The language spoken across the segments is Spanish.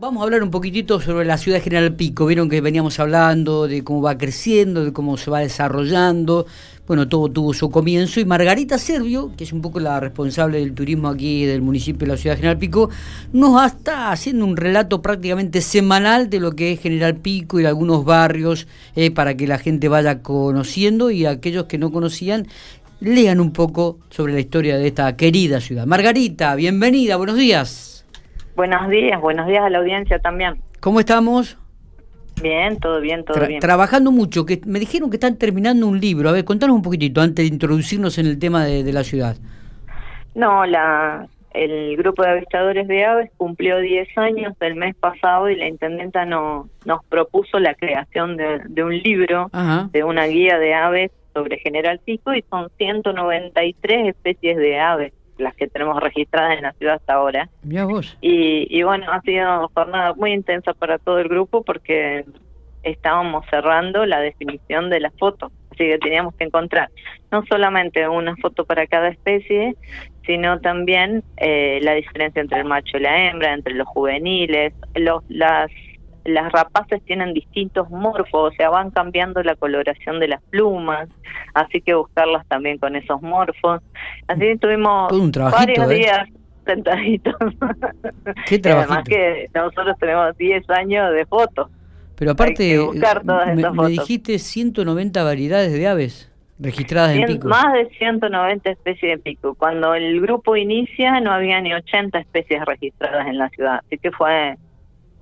vamos a hablar un poquitito sobre la ciudad de General Pico. Vieron que veníamos hablando de cómo va creciendo, de cómo se va desarrollando. Bueno, todo tuvo su comienzo y Margarita Servio, que es un poco la responsable del turismo aquí del municipio de la ciudad de General Pico, nos está haciendo un relato prácticamente semanal de lo que es General Pico y algunos barrios eh, para que la gente vaya conociendo y aquellos que no conocían lean un poco sobre la historia de esta querida ciudad. Margarita, bienvenida, buenos días. Buenos días, buenos días a la audiencia también. ¿Cómo estamos? Bien, todo bien, todo bien. Trabajando mucho, que me dijeron que están terminando un libro. A ver, contanos un poquitito antes de introducirnos en el tema de, la ciudad. No, la, el grupo de avistadores de aves cumplió 10 años el mes pasado y la intendenta no, nos propuso la creación de, un libro, de una guía de aves sobre General Pico y son 193 especies de aves las que tenemos registradas en la ciudad hasta ahora. Y, y bueno, ha sido jornada muy intensa para todo el grupo porque estábamos cerrando la definición de la foto. Así que teníamos que encontrar no solamente una foto para cada especie, sino también eh, la diferencia entre el macho y la hembra, entre los juveniles, los, las las rapaces tienen distintos morfos, o sea, van cambiando la coloración de las plumas, así que buscarlas también con esos morfos. Así que tuvimos varios ¿eh? días sentaditos. ¿Qué Además que nosotros tenemos 10 años de fotos. Pero aparte, me, dijiste 190 variedades de aves registradas en pico. Más de 190 especies de pico. Cuando el grupo inicia no había ni 80 especies registradas en la ciudad, así que fue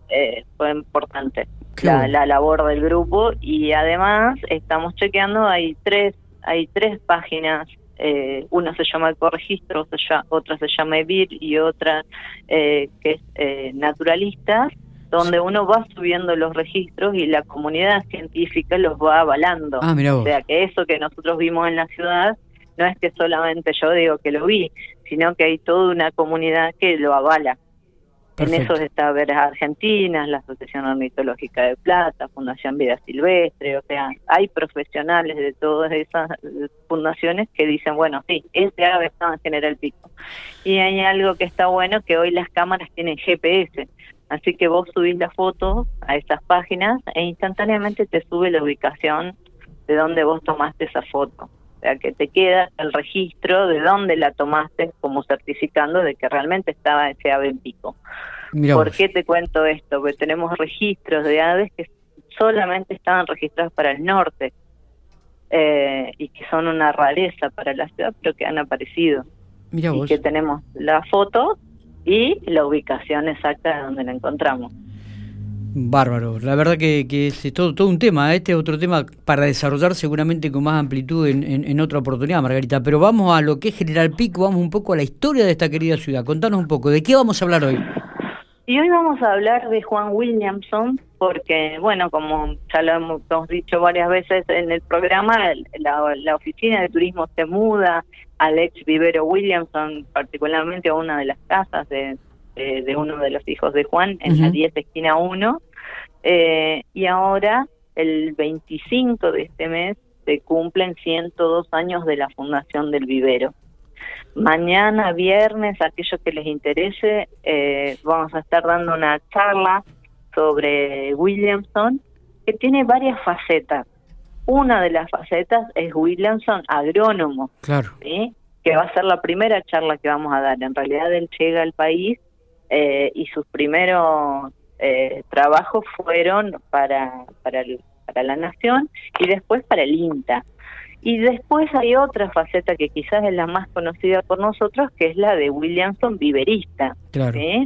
eh, fue importante la, labor del grupo y además estamos chequeando hay tres hay tres páginas eh, una se llama Ecoregistro, otra se llama EVIR y otra eh, que es eh, Naturalistas, donde uno va subiendo los registros y la comunidad científica los va avalando. Ah, o sea, que eso que nosotros vimos en la ciudad no es que solamente yo digo que lo vi, sino que hay toda una comunidad que lo avala. En eso está Veres Argentinas, la Asociación Ornitológica de Plata, Fundación Vida Silvestre, o sea, hay profesionales de todas esas fundaciones que dicen, bueno, sí, este ave está en General Pico. Y hay algo que está bueno, que hoy las cámaras tienen GPS, así que vos subís la foto a esas páginas e instantáneamente te sube la ubicación de donde vos tomaste esa foto. O sea, que te queda el registro de dónde la tomaste como certificando de que realmente estaba ese ave en pico. ¿Por qué te cuento esto? Porque tenemos registros de aves que solamente estaban registrados para el norte eh, y que son una rareza para la ciudad, pero que han aparecido. y que tenemos la foto y la ubicación exacta de donde la encontramos. Bárbaro, la verdad que, es todo, todo un tema, este es otro tema para desarrollar seguramente con más amplitud en, en, otra oportunidad, Margarita, pero vamos a lo que es General Pico, vamos un poco a la historia de esta querida ciudad, contanos un poco, ¿de qué vamos a hablar hoy? Y hoy vamos a hablar de Juan Williamson, porque, bueno, como ya lo hemos, dicho varias veces en el programa, la, la, oficina de turismo se muda al ex vivero Williamson, particularmente a una de las casas de, de, uno de los hijos de Juan, en la 10 esquina 1. Eh, y ahora, el 25 de este mes, se cumplen 102 años de la fundación del vivero. Mañana, viernes, aquellos que les interese, eh, vamos a estar dando una charla sobre Williamson, que tiene varias facetas. Una de las facetas es Williamson agrónomo, claro. que va a ser la primera charla que vamos a dar. En realidad él llega al país eh, y sus primeros eh, trabajos fueron para, para, para la Nación y después para el INTA. Y después hay otra faceta que quizás es la más conocida por nosotros, que es la de Williamson viverista,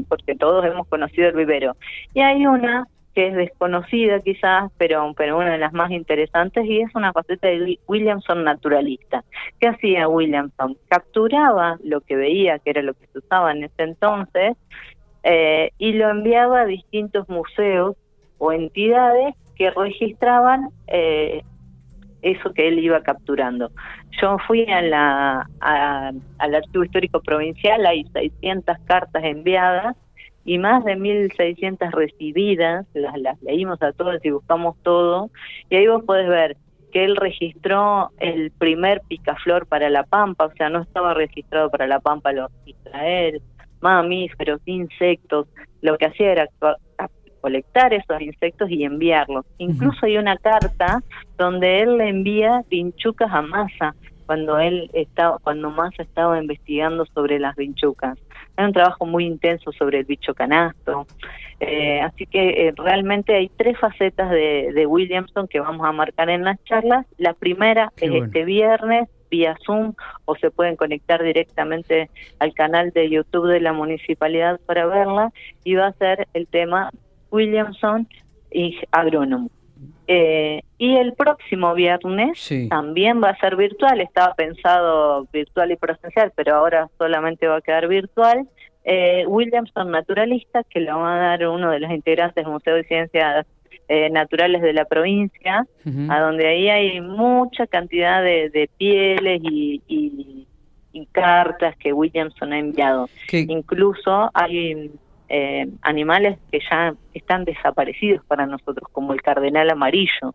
porque todos hemos conocido el vivero. Y hay una que es desconocida quizás, pero, pero una de las más interesantes, y es una faceta de Williamson naturalista. ¿Qué hacía Williamson? Capturaba lo que veía, que era lo que se usaba en ese entonces, eh, y lo enviaba a distintos museos o entidades que registraban eh, eso que él iba capturando. Yo fui a la, al Archivo Histórico Provincial, hay 600 cartas enviadas y más de 1.600 recibidas, las, las leímos a todas y buscamos todo, y ahí vos podés ver que él registró el primer picaflor para la Pampa, o sea, no estaba registrado para la Pampa, lo registra él, mamíferos, insectos, lo que hacía era recolectar esos insectos y enviarlos. Incluso hay una carta donde él le envía vinchucas a Massa cuando él estaba, cuando Massa estaba investigando sobre las vinchucas. Hay un trabajo muy intenso sobre el bicho canasto. Eh, así que eh, realmente hay tres facetas de, Williamson que vamos a marcar en las charlas. La primera es este viernes vía Zoom o se pueden conectar directamente al canal de YouTube de la municipalidad para verla y va a ser el tema Williamson y agrónomo. Eh, y el próximo viernes también va a ser virtual, estaba pensado virtual y presencial, pero ahora solamente va a quedar virtual. Eh, Williamson Naturalista, que lo va a dar uno de los integrantes del Museo de Ciencias eh, Naturales de la provincia, a donde ahí hay mucha cantidad de, pieles y, cartas que Williamson ha enviado. Incluso hay eh, animales que ya están desaparecidos para nosotros, como el cardenal amarillo,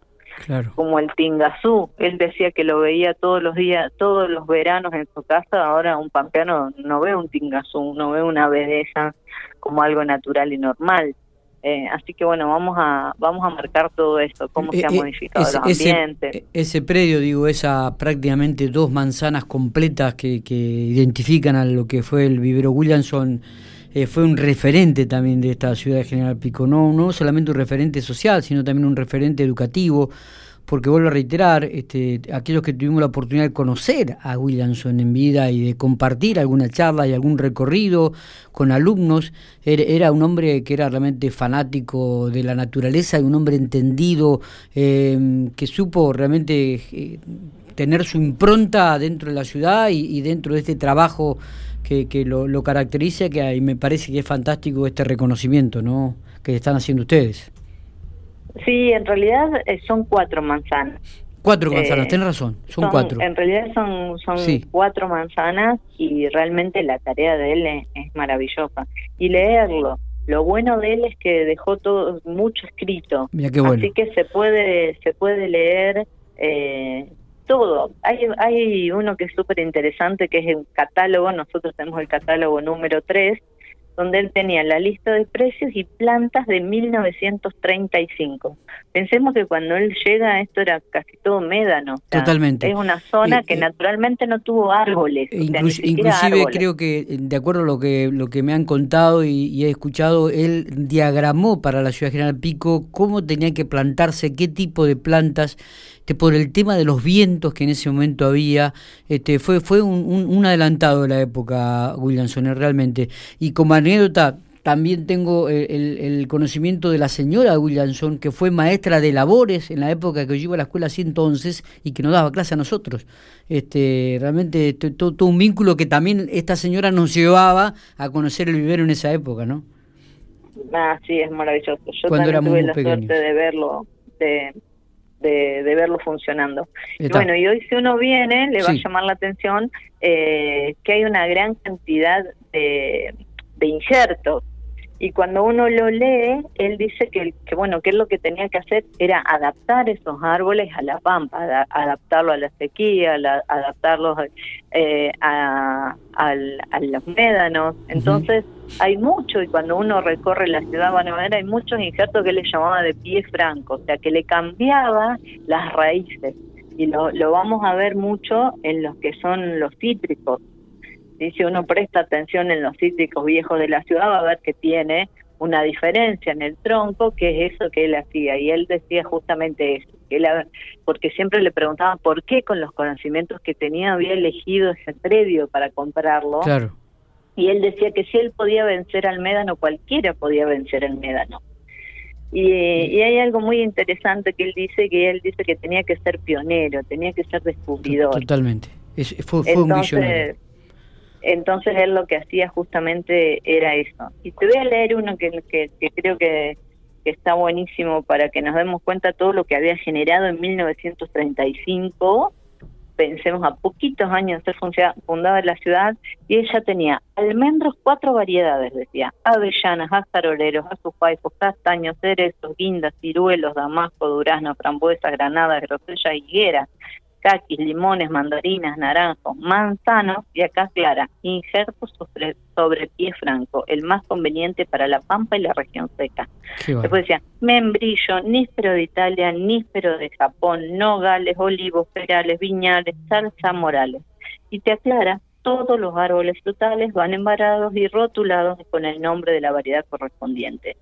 como el tingazú. Él decía que lo veía todos los días, todos los veranos en su casa. Ahora un pampeano no ve un tingazú, no ve una belleza como algo natural y normal. Eh, así que bueno, vamos a vamos a marcar todo esto, cómo se ha eh, modificado el ambiente. Ese, predio, digo, esa prácticamente dos manzanas completas que, que identifican a lo que fue el vivero Williamson eh, fue un referente también de esta ciudad de General Pico, no, no solamente un referente social, sino también un referente educativo, porque vuelvo a reiterar, este, aquellos que tuvimos la oportunidad de conocer a Williamson en vida y de compartir alguna charla y algún recorrido con alumnos, era, un hombre que era realmente fanático de la naturaleza y un hombre entendido, em, que supo realmente eh, tener su impronta dentro de la ciudad y dentro de este trabajo que, lo, lo, caracteriza, que ahí me parece que es fantástico este reconocimiento ¿no? que están haciendo ustedes. Sí, en realidad eh, son cuatro manzanas. Cuatro manzanas, eh, razón, son, cuatro. En realidad son, son cuatro manzanas y realmente la tarea de él es, maravillosa. Y leerlo, lo bueno de él es que dejó todo mucho escrito. Así que se puede, se puede leer eh, todo. Hay, hay uno que es súper interesante, que es el catálogo, nosotros tenemos el catálogo número 3, donde él tenía la lista de precios y plantas de 1935. Pensemos que cuando él llega esto era casi todo médano. Totalmente. Es una zona que naturalmente no tuvo árboles. inclusive creo que, de acuerdo a lo que, lo que me han contado y, he escuchado, él diagramó para la ciudad general Pico cómo tenía que plantarse, qué tipo de plantas este, por el tema de los vientos que en ese momento había, este, fue, fue un, adelantado de la época Williamson, realmente. Y como anécdota, también tengo el, conocimiento de la señora Williamson, que fue maestra de labores en la época que yo iba a la escuela así entonces y que nos daba clase a nosotros. Este, realmente todo, un vínculo que también esta señora nos llevaba a conocer el vivero en esa época, ¿no? Ah, sí, es maravilloso. Yo Cuando también tuve la suerte de verlo, de, de, verlo funcionando. Y bueno, y hoy si uno viene, le va a llamar la atención eh, que hay una gran cantidad de, de injertos y cuando uno lo lee, él dice que, que, bueno, que él lo que tenía que hacer era adaptar esos árboles a la pampa, adaptarlo a la sequía, adaptarlos eh, a, los médanos. Entonces, hay mucho, y cuando uno recorre la ciudad van a ver, hay muchos injertos que él le llamaba de pie franco, o sea, que le cambiaba las raíces. Y lo, lo vamos a ver mucho en los que son los cítricos si uno presta atención en los cítricos viejos de la ciudad, va a ver que tiene una diferencia en el tronco, que es eso que él hacía. Y él decía justamente eso, que porque siempre le preguntaban por qué con los conocimientos que tenía había elegido ese predio para comprarlo. Claro. Y él decía que si él podía vencer al médano, cualquiera podía vencer al médano. Y, y, hay algo muy interesante que él dice, que él dice que tenía que ser pionero, tenía que ser descubridor. Totalmente. Es, fue, fue un visionario entonces él lo que hacía justamente era eso. Y te voy a leer uno que, que, creo que, está buenísimo para que nos demos cuenta todo lo que había generado en 1935. Pensemos a poquitos años de ser fundada la ciudad y ella tenía almendros cuatro variedades, decía, avellanas, azaroleros, azufaifos, castaños, cerezos, guindas, ciruelos, damasco, durazno, frambuesa, granadas, grosella, higuera, taquis, limones, mandarinas, naranjos, manzanos y acá clara, injertos sobre, sobre pie franco, el más conveniente para la pampa y la región seca. Después decía membrillo, níspero de Italia, níspero de Japón, nogales, olivos, perales, viñales, salsa morales. Y te aclara todos los árboles frutales van embarados y rotulados con el nombre de la variedad correspondiente.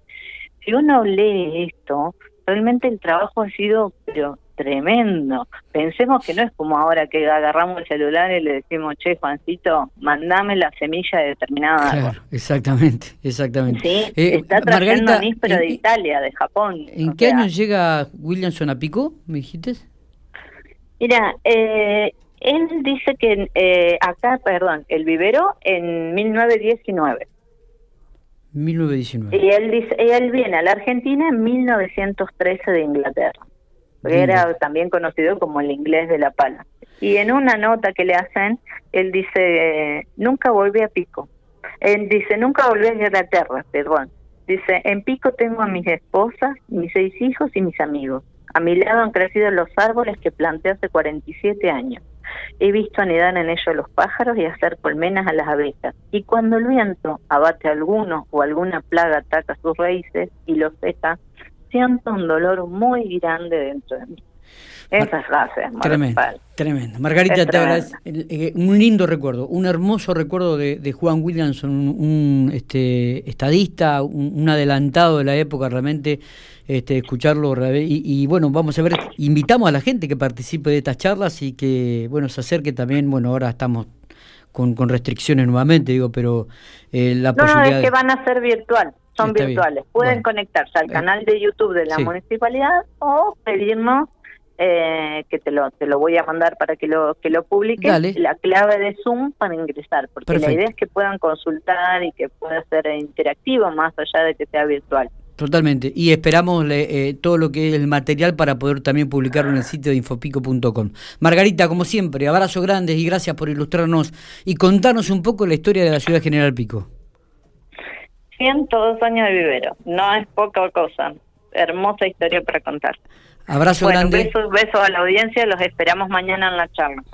Si uno lee esto, realmente el trabajo ha sido pero tremendo. Pensemos que no es como ahora que agarramos el celular y le decimos, che, Juancito, mandame la semilla de determinada claro, Exactamente, exactamente. Sí, eh, está trayendo Margarita, de Italia, de Japón. ¿En qué año llega Williamson a Pico, me dijiste? Mira, eh, él dice que eh, acá, perdón, el vivero en 1919. 1919. Y él dice, él viene a la Argentina en 1913 de Inglaterra. Era también conocido como el inglés de la pala. Y en una nota que le hacen, él dice, nunca volví a Pico. Él dice, nunca volví a Inglaterra, perdón. Dice, en Pico tengo a mis esposas, mis seis hijos y mis amigos. A mi lado han crecido los árboles que planté hace 47 años. He visto anidar en ellos los pájaros y hacer colmenas a las abejas. Y cuando el viento abate alguno o alguna plaga ataca sus raíces y los seca, siento un dolor muy grande dentro de mí. Esa frase es tremendo, tremendo. Margarita, te agradezco. Eh, un lindo recuerdo, un hermoso recuerdo de, Juan Williamson, un, este, estadista, un, adelantado de la época, realmente este, escucharlo. Y, y, bueno, vamos a ver, invitamos a la gente que participe de estas charlas y que bueno se acerque también. Bueno, ahora estamos con, con restricciones nuevamente, digo, pero eh, la posibilidad. No, es que van a ser virtual son virtuales. Pueden conectarse al eh. canal de YouTube de la municipalidad o pedirnos eh, que te lo te lo voy a mandar para que lo que lo publique la clave de Zoom para ingresar porque la idea es que puedan consultar y que pueda ser interactivo más allá de que sea virtual Totalmente. Y esperamos eh, todo lo que es el material para poder también publicarlo en el sitio de infopico.com. Margarita, como siempre, abrazos grandes y gracias por ilustrarnos y contarnos un poco la historia de la ciudad General Pico. 102 años de vivero, no es poca cosa. Hermosa historia para contar. Abrazo grande. Besos, besos a la audiencia, los esperamos mañana en la charla.